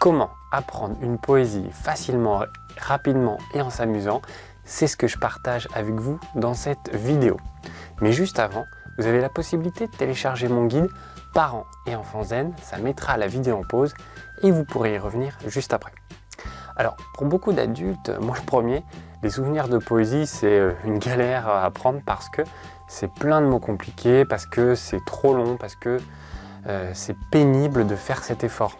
Comment apprendre une poésie facilement, rapidement et en s'amusant C'est ce que je partage avec vous dans cette vidéo. Mais juste avant, vous avez la possibilité de télécharger mon guide Parents et enfants zen, ça mettra la vidéo en pause et vous pourrez y revenir juste après. Alors, pour beaucoup d'adultes, moi le premier, les souvenirs de poésie, c'est euh, une galère à apprendre parce que c'est plein de mots compliqués, parce que c'est trop long, parce que euh, c'est pénible de faire cet effort.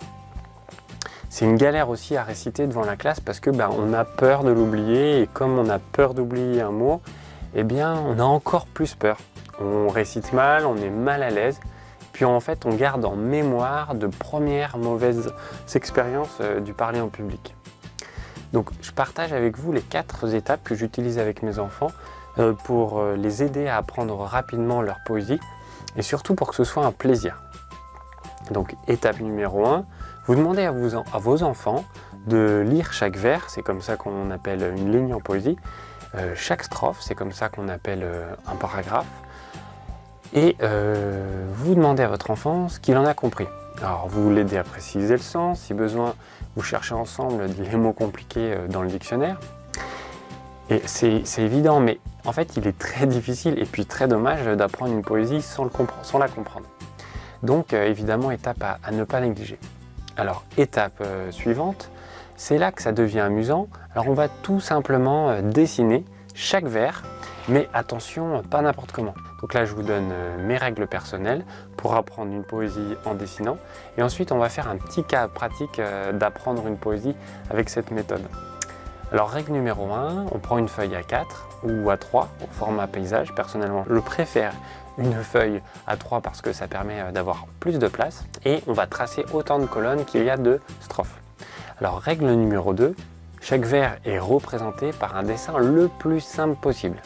C'est une galère aussi à réciter devant la classe parce que ben, on a peur de l'oublier et comme on a peur d'oublier un mot, eh bien on a encore plus peur. On récite mal, on est mal à l'aise, puis en fait on garde en mémoire de premières mauvaises expériences euh, du parler en public. Donc je partage avec vous les quatre étapes que j'utilise avec mes enfants euh, pour euh, les aider à apprendre rapidement leur poésie et surtout pour que ce soit un plaisir. Donc étape numéro 1, vous demandez à, vos enfants de lire chaque vers, c'est comme ça qu'on appelle une ligne en poésie, euh, chaque strophe, c'est comme ça qu'on appelle un paragraphe, et vous demandez à votre enfant ce qu'il en a compris. Alors vous l'aidez à préciser le sens, si besoin, vous cherchez ensemble les mots compliqués euh, dans le dictionnaire. Et c'est évident, mais en fait, il est très difficile et puis très dommage d'apprendre une poésie sans, la comprendre. Donc, euh, évidemment, étape à, ne pas négliger. Alors, étape euh, suivante, c'est là que ça devient amusant. Alors, on va tout simplement dessiner chaque vers, mais attention, pas n'importe comment. Donc là, je vous donne euh, mes règles personnelles pour apprendre une poésie en dessinant. Et ensuite, on va faire un petit cas pratique euh, d'apprendre une poésie avec cette méthode. Alors, règle numéro 1, on prend une feuille à 4 ou à 3 au format paysage. Personnellement, je préfère une feuille à 3 parce que ça permet euh, d'avoir plus de place. Et on va tracer autant de colonnes qu'il y a de strophes. Alors, règle numéro 2, chaque vers est représenté par un dessin le plus simple possible.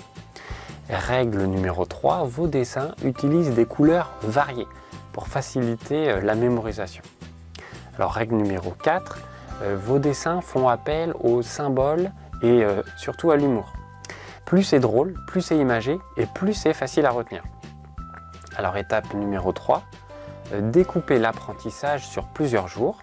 Règle numéro 3, vos dessins utilisent des couleurs variées pour faciliter euh, la mémorisation. Alors règle numéro 4, euh, vos dessins font appel aux symboles et euh, surtout à l'humour. Plus c'est drôle, plus c'est imagé et plus c'est facile à retenir. Alors étape numéro 3, découpez l'apprentissage sur plusieurs jours.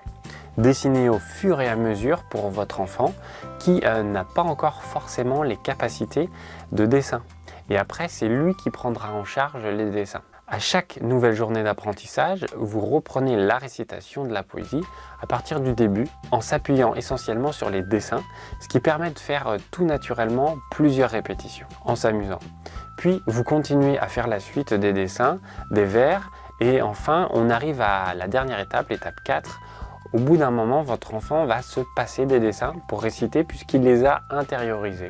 Dessinez au fur et à mesure pour votre enfant qui n'a pas encore forcément les capacités de dessin. Et après, c'est lui qui prendra en charge les dessins. À chaque nouvelle journée d'apprentissage, vous reprenez la récitation de la poésie à partir du début en s'appuyant essentiellement sur les dessins, ce qui permet de faire euh, tout naturellement plusieurs répétitions en s'amusant. Puis vous continuez à faire la suite des dessins, des vers et enfin on arrive à la dernière étape, l'étape 4. Au bout d'un moment, votre enfant va se passer des dessins pour réciter puisqu'il les a intériorisés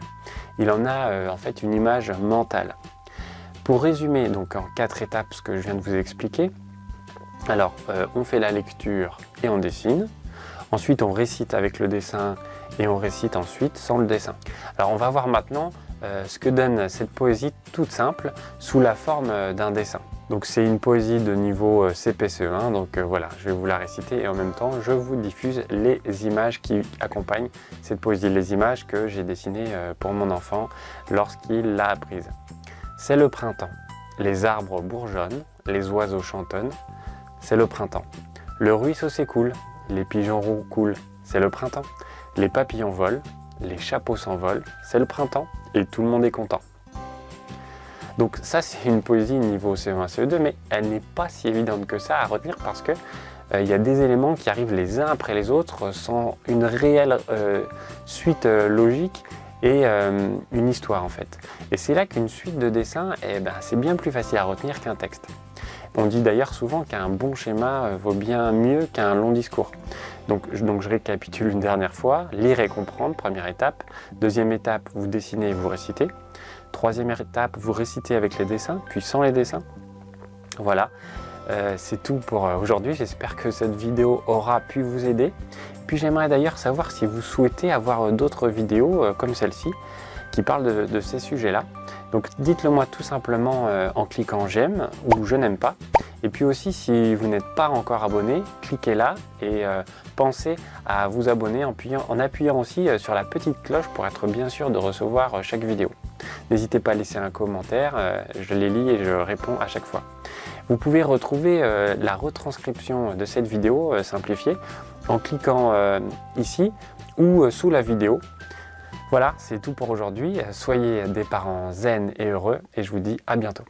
il en a euh, en fait une image mentale. Pour résumer donc en quatre étapes ce que je viens de vous expliquer, alors euh, on fait la lecture et on dessine, ensuite on récite avec le dessin et on récite ensuite sans le dessin. Alors on va voir maintenant euh, ce que donne cette poésie toute simple sous la forme d'un dessin. Donc c'est une poésie de niveau euh, CPCE1, donc euh, voilà, je vais vous la réciter et en même temps je vous diffuse les images qui accompagnent cette poésie, les images que j'ai dessinées euh, pour mon enfant lorsqu'il l'a apprise. C'est le printemps, les arbres bourgeonnent, les oiseaux chantonnent, c'est le printemps. Le ruisseau s'écoule, les pigeons roux coulent, c'est le printemps. Les papillons volent, les chapeaux s'envolent, c'est le printemps et tout le monde est content. Donc ça, c'est une poésie niveau CE1, CE2, mais elle n'est pas si évidente que ça à retenir parce que euh, il y a des éléments qui arrivent les uns après les autres sans une réelle euh, suite euh, logique et une histoire en fait. Et c'est là qu'une suite de dessins, eh ben, c'est bien plus facile à retenir qu'un texte. On dit d'ailleurs souvent qu'un bon schéma vaut bien mieux qu'un long discours. Donc, donc je récapitule une dernière fois, lire et comprendre, première étape. Deuxième étape, vous dessinez et vous récitez. Troisième étape, vous récitez avec les dessins, puis sans les dessins. Voilà, euh, c'est tout pour euh, aujourd'hui. J'espère que cette vidéo aura pu vous aider. J'aimerais d'ailleurs savoir si vous souhaitez avoir euh, d'autres vidéos comme celle-ci qui parlent de, ces sujets-là. Donc dites-le moi tout simplement en cliquant j'aime ou je n'aime pas. Et puis aussi si vous n'êtes pas encore abonné, cliquez là et pensez à vous abonner en appuyant aussi sur la petite cloche pour être bien sûr de recevoir chaque vidéo. N'hésitez pas à laisser un commentaire, euh, je les lis et je réponds à chaque fois. Vous pouvez retrouver euh, la retranscription de cette vidéo euh, simplifiée en cliquant euh, ici ou sous la vidéo. Voilà, c'est tout pour aujourd'hui. Soyez des parents zen et heureux et je vous dis à bientôt.